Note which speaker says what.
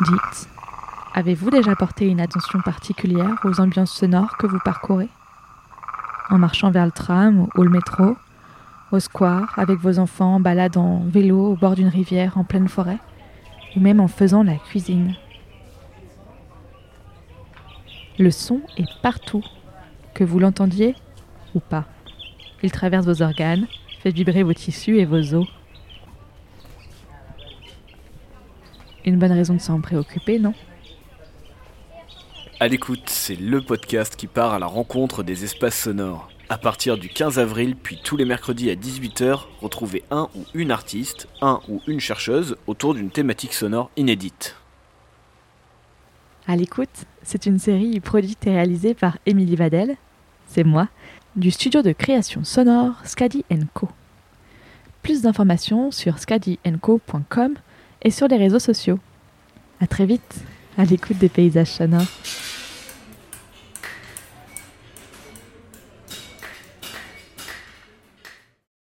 Speaker 1: Dites, avez-vous déjà porté une attention particulière aux ambiances sonores que vous parcourez? En marchant vers le tram ou le métro, au square, avec vos enfants en balade en vélo au bord d'une rivière en pleine forêt, ou même en faisant la cuisine. Le son est partout, que vous l'entendiez ou pas. Il traverse vos organes, fait vibrer vos tissus et vos os. Une bonne raison de s'en préoccuper, non?
Speaker 2: À l'écoute, c'est le podcast qui part à la rencontre des espaces sonores. À partir du 15 avril, puis tous les mercredis à 18h, retrouvez un ou une artiste, un ou une chercheuse autour d'une thématique sonore inédite.
Speaker 1: À l'écoute, c'est une série produite et réalisée par Émilie Vadel, c'est moi, du studio de création sonore Scadi Co. Plus d'informations sur scadienco.com et sur les réseaux sociaux. À très vite, à l'écoute des paysages sonores.